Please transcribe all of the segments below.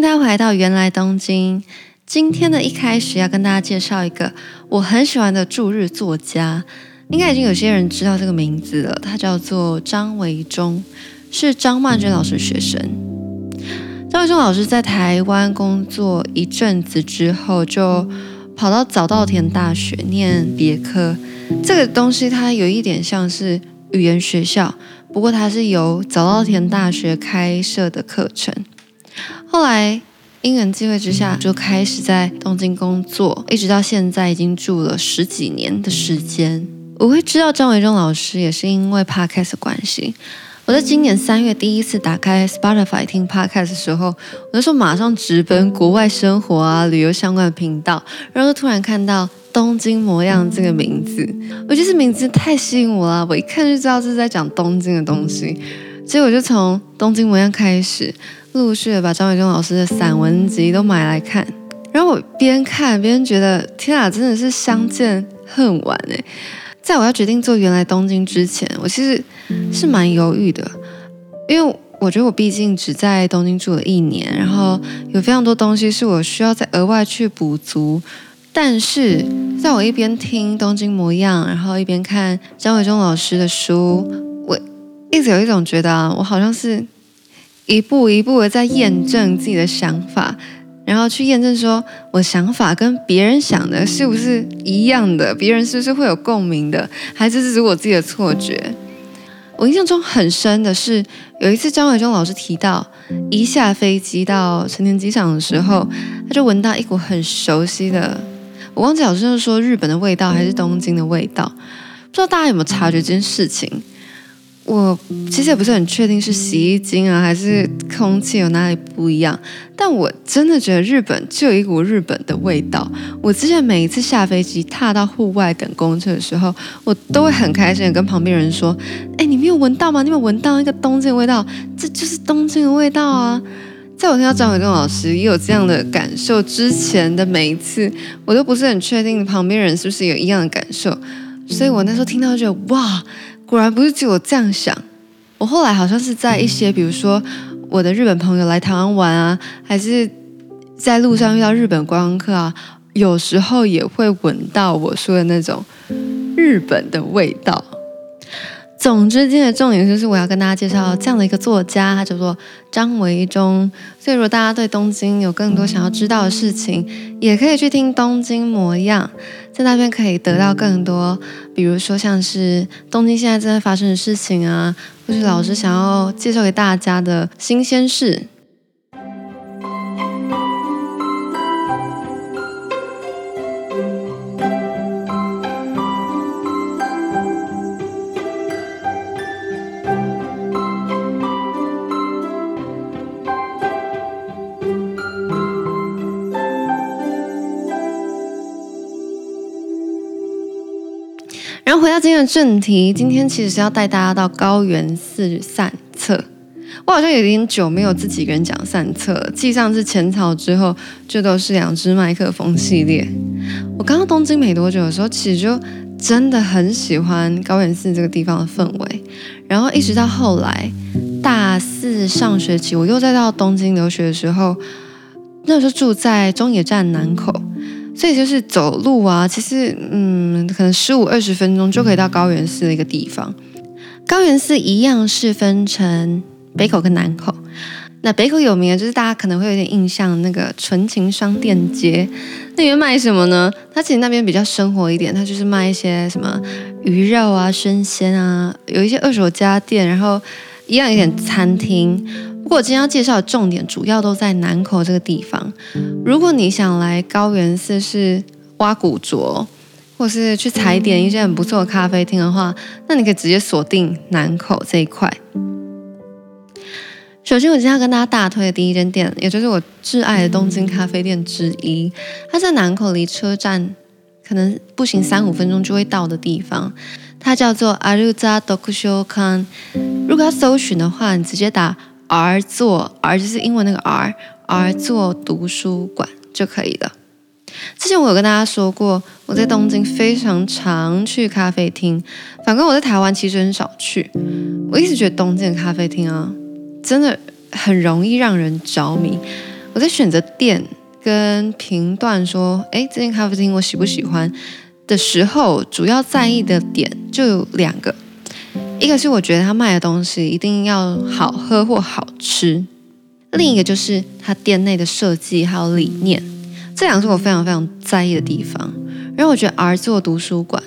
迎大家回到原来东京。今天的一开始要跟大家介绍一个我很喜欢的驻日作家，应该已经有些人知道这个名字了，他叫做张维忠，是张曼娟老师的学生。张维忠老师在台湾工作一阵子之后，就跑到早稻田大学念别科。这个东西它有一点像是语言学校，不过它是由早稻田大学开设的课程。后来因缘际会之下，就开始在东京工作，一直到现在已经住了十几年的时间。我会知道张维中老师，也是因为 Podcast 的关系。我在今年三月第一次打开 Spotify 听 Podcast 的时候，我那时候马上直奔国外生活啊、旅游相关的频道，然后突然看到“东京模样”这个名字，我觉得这名字太吸引我了。我一看就知道这是在讲东京的东西，所以我就从“东京模样”开始，陆续的把张伟忠老师的散文集都买来看。然后我边看边觉得，天啊，真的是相见恨晚哎！在我要决定做原来东京之前，我其实是蛮犹豫的，因为我觉得我毕竟只在东京住了一年，然后有非常多东西是我需要再额外去补足。但是在我一边听《东京模样》，然后一边看张伟忠老师的书，我一直有一种觉得啊，我好像是一步一步的在验证自己的想法。然后去验证说，我想法跟别人想的是不是一样的？别人是不是会有共鸣的？还是只是我自己的错觉？我印象中很深的是，有一次张伟中老师提到，一下飞机到成田机场的时候，他就闻到一股很熟悉的，我忘记老师是说日本的味道还是东京的味道，不知道大家有没有察觉这件事情？我其实也不是很确定是洗衣精啊，还是空气有哪里不一样，但我真的觉得日本就有一股日本的味道。我之前每一次下飞机踏到户外等公车的时候，我都会很开心的跟旁边人说：“哎，你没有闻到吗？你有没有闻到那个东京的味道？这就是东京的味道啊！”在我听到张维中老师也有这样的感受之前的每一次，我都不是很确定旁边人是不是有一样的感受，所以我那时候听到就哇。果然不是只有我这样想，我后来好像是在一些，比如说我的日本朋友来台湾玩啊，还是在路上遇到日本观光客啊，有时候也会闻到我说的那种日本的味道。总之，今天的重点就是我要跟大家介绍这样的一个作家，他叫做张维忠。所以，如果大家对东京有更多想要知道的事情，也可以去听《东京模样》，在那边可以得到更多，比如说像是东京现在正在发生的事情啊，或是老师想要介绍给大家的新鲜事。回到今天的正题，今天其实是要带大家到高原寺散策。我好像有点久没有自己一个人讲散策了，继上次浅草之后，就都是两只麦克风系列。我刚到东京没多久的时候，其实就真的很喜欢高原寺这个地方的氛围。然后一直到后来大四上学期，我又再到东京留学的时候，那时候住在中野站南口。所以就是走路啊，其实嗯，可能十五二十分钟就可以到高原寺的一个地方。高原寺一样是分成北口跟南口。那北口有名的就是大家可能会有点印象，那个纯情商店街，那边卖什么呢？它其实那边比较生活一点，它就是卖一些什么鱼肉啊、生鲜啊，有一些二手家电，然后一样有点餐厅。不过我今天要介绍的重点主要都在南口这个地方。如果你想来高圆寺是挖古着，或是去踩点一些很不错的咖啡厅的话，那你可以直接锁定南口这一块。首先，我今天要跟大家大推的第一间店，也就是我挚爱的东京咖啡店之一，它在南口离车站可能步行三五分钟就会到的地方，它叫做アルザ读书馆。如果要搜寻的话，你直接打。 R 座，R 就是英文那个 R，R 座读书馆就可以了。之前我有跟大家说过，我在东京非常常去咖啡厅，反观我在台湾其实很少去。我一直觉得东京的咖啡厅啊，真的很容易让人着迷。我在选择店跟评断说，哎，这间咖啡厅我喜不喜欢的时候，主要在意的点就有两个，一个是我觉得他卖的东西一定要好喝或好吃，另一个就是他店内的设计还有理念，这两个是我非常非常在意的地方。然后我觉得 R 座图书馆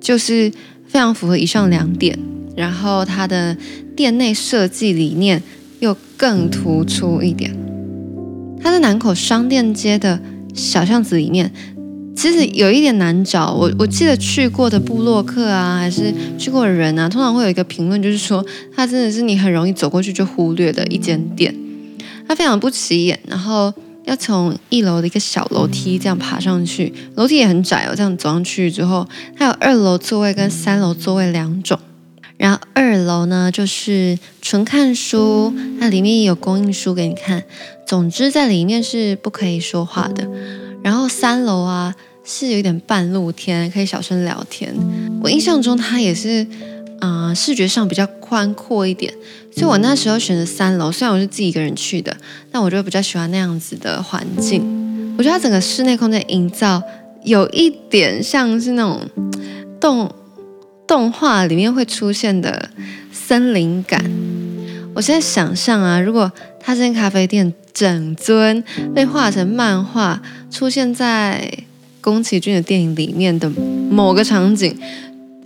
就是非常符合以上两点，然后它的店内设计理念又更突出一点。它在南口商店街的小巷子里面。其实有一点难找，我我记得去过的部落客啊，还是去过的人啊，通常会有一个评论，就是说它真的是你很容易走过去就忽略的一间店，它非常不起眼，然后要从一楼的一个小楼梯这样爬上去，楼梯也很窄哦，这样走上去之后，它有二楼座位跟三楼座位两种，然后二楼呢就是纯看书，它里面也有供应书给你看，总之在里面是不可以说话的。然后三楼啊是有点半露天，可以小声聊天。我印象中它也是，啊、视觉上比较宽阔一点，所以我那时候选择三楼。虽然我是自己一个人去的，但我就比较喜欢那样子的环境。我觉得它整个室内空间营造有一点像是那种动动画里面会出现的森林感。我现在想象啊，如果它这间咖啡店。整尊被画成漫画，出现在宫崎骏的电影里面的某个场景，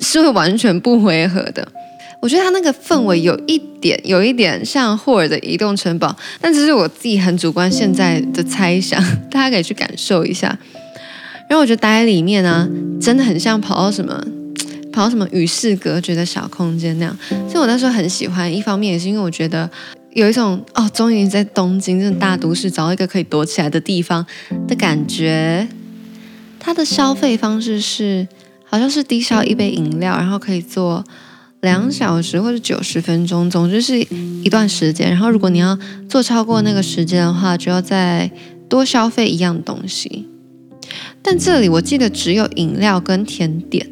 是会完全不违和的。我觉得他那个氛围有一点，有一点像霍尔的移动城堡，但这是我自己很主观现在的猜想，大家可以去感受一下。然后我觉得待在里面呢、啊，真的很像跑到什么，跑到什么与世隔绝的小空间那样。所以我那时候很喜欢，一方面也是因为我觉得。有一种哦，终于在东京这种大都市找到一个可以躲起来的地方的感觉。它的消费方式是，好像是低消一杯饮料，然后可以坐两小时或者九十分钟，总之是一段时间。然后如果你要做超过那个时间的话，就要再多消费一样东西。但这里我记得只有饮料跟甜点。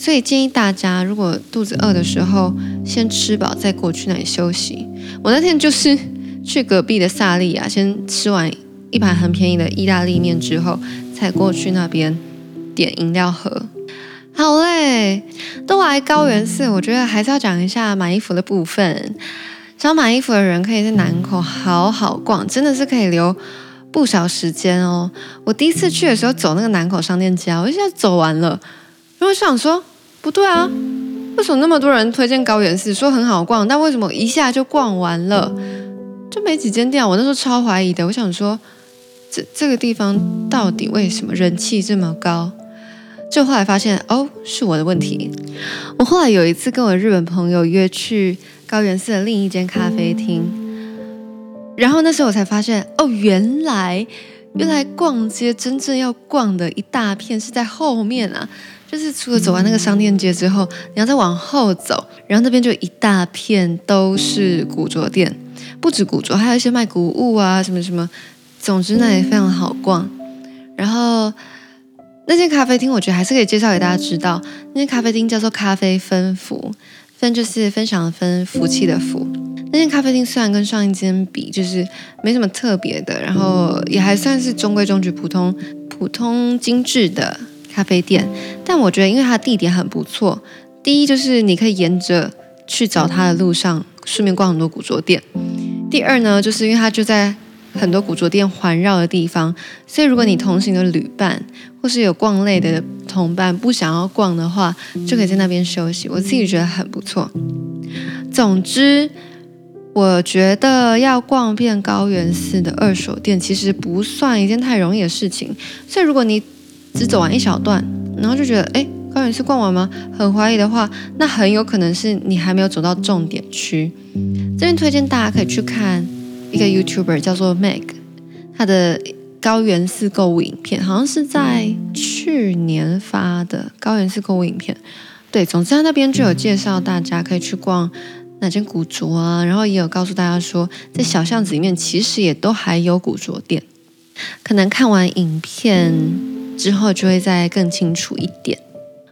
所以建议大家，如果肚子饿的时候，先吃饱再过去那里休息。我那天就是去隔壁的萨莉亚，先吃完一盘很便宜的意大利面之后，才过去那边点饮料喝。好嘞，都来高原寺，我觉得还是要讲一下买衣服的部分。想买衣服的人可以在南口好好逛，真的是可以留不少时间哦。我第一次去的时候走那个南口商店街，我一下走完了，然后想说。不对啊，为什么那么多人推荐高圆寺，说很好逛，但为什么一下就逛完了？就没几间店，我那时候超怀疑的。我想说，这这个地方到底为什么人气这么高？就后来发现，哦，是我的问题。我后来有一次跟我日本朋友约去高圆寺的另一间咖啡厅，然后那时候我才发现，哦，原来原来逛街真正要逛的一大片是在后面啊。就是除了走完那个商店街之后，你要再往后走，然后那边就一大片都是古着店，不止古着，还有一些卖古物啊，什么什么，总之那里非常好逛。然后那间咖啡厅，我觉得还是可以介绍给大家知道，那间咖啡厅叫做咖啡分福，分就是分享的分，福气的福。那间咖啡厅虽然跟上一间比，就是没什么特别的，然后也还算是中规中矩、普通、普通精致的。咖啡店，但我觉得因为它地点很不错。第一就是你可以沿着去找它的路上，顺便逛很多古着店。第二呢，就是因为它就在很多古着店环绕的地方，所以如果你同行的旅伴或是有逛累的同伴不想要逛的话，就可以在那边休息。我自己觉得很不错。总之，我觉得要逛遍高圆寺的二手店，其实不算一件太容易的事情。所以如果你只走完一小段，然后就觉得，哎，高原寺逛完吗？很怀疑的话，那很有可能是你还没有走到重点区。这边推荐大家可以去看一个 YouTuber 叫做 Meg，他的高原寺购物影片，好像是在去年发的高原寺购物影片。对，总之他那边就有介绍大家可以去逛哪间古着啊，然后也有告诉大家说，在小巷子里面其实也都还有古着店。可能看完影片。之后就会再更清楚一点。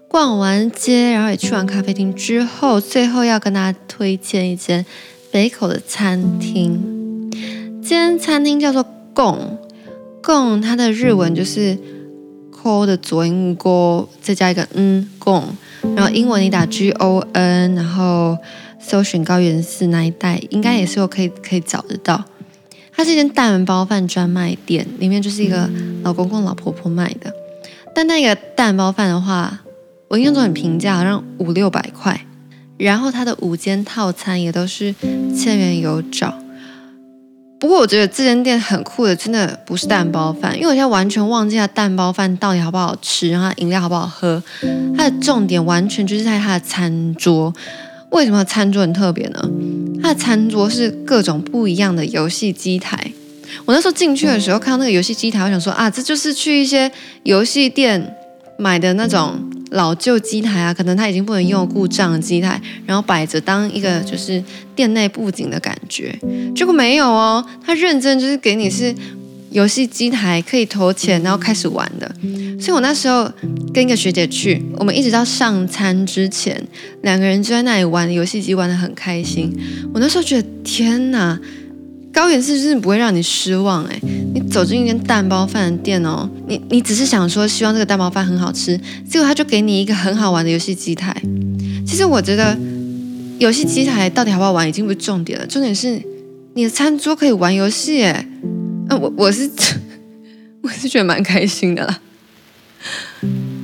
逛完街，然后也去完咖啡厅之后，最后要跟大家推荐一间北口的餐厅。这间餐厅叫做贡贡，它的日文就是“ call 的左音锅”，再加一个“嗯贡”，然后英文你打 G O N，然后搜寻高圆寺那一带，应该也是有可以可以找得到。它是一间蛋包饭专卖店，里面就是一个老公公老婆婆卖的。但那个蛋包饭的话，我印象中很平价，好像五六百块。然后它的午间套餐也都是千元有找。不过我觉得这间店很酷的，真的不是蛋包饭，因为我现在完全忘记它蛋包饭到底好不好吃，然后饮料好不好喝。它的重点完全就是在它的餐桌。为什么餐桌很特别呢？它的餐桌是各种不一样的游戏机台。我那时候进去的时候看到那个游戏机台，我想说啊，这就是去一些游戏店买的那种老旧机台啊，可能它已经不能用故障的机台，然后摆着当一个就是店内布景的感觉。结果没有哦，它认真就是给你是游戏机台，可以投钱然后开始玩的。所以我那时候跟一个学姐去，我们一直到上餐之前，两个人就在那里玩游戏机，玩得很开心。我那时候觉得天哪，高原寺真的不会让你失望诶，你走进一间蛋包饭的店哦，你你只是想说希望这个蛋包饭很好吃，结果他就给你一个很好玩的游戏机台。其实我觉得游戏机台到底好不好玩已经不是重点了，重点是你的餐桌可以玩游戏诶。呃，我我是 我是觉得蛮开心的啦。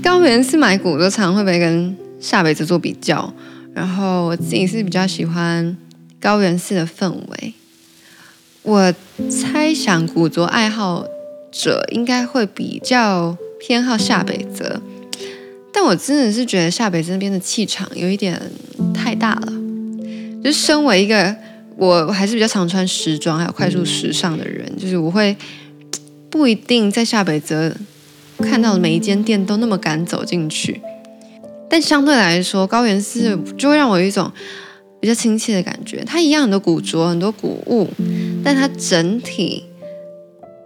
高原寺买古着常会不会跟下北子做比较？然后我自己是比较喜欢高原寺的氛围。我猜想古着爱好者应该会比较偏好下北泽，但我真的是觉得下北泽那边的气场有一点太大了。就身为一个我我还是比较常穿时装还有快速时尚的人，就是我会不一定在下北泽。看到的每一间店都那么敢走进去，但相对来说，高圆寺就会让我有一种比较亲切的感觉。它一样很多古着，很多古物，但它整体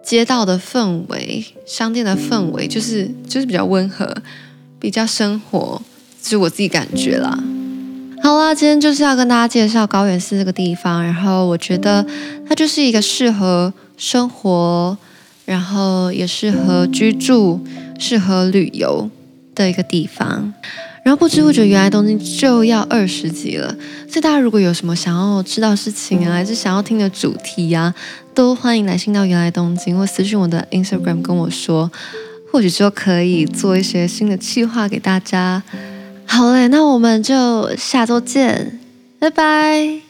街道的氛围、商店的氛围，就是就是比较温和，比较生活，就我自己感觉啦。好啦，今天就是要跟大家介绍高原寺这个地方，然后我觉得它就是一个适合生活。然后也适合居住、适合旅游的一个地方。然后不知不觉，原来东京就要二十集了。所以大家如果有什么想要知道事情啊，还是想要听的主题呀、啊，都欢迎来信到原来东京，或私讯我的 Instagram 跟我说，或许就可以做一些新的企划给大家。好嘞，那我们就下周见，拜拜。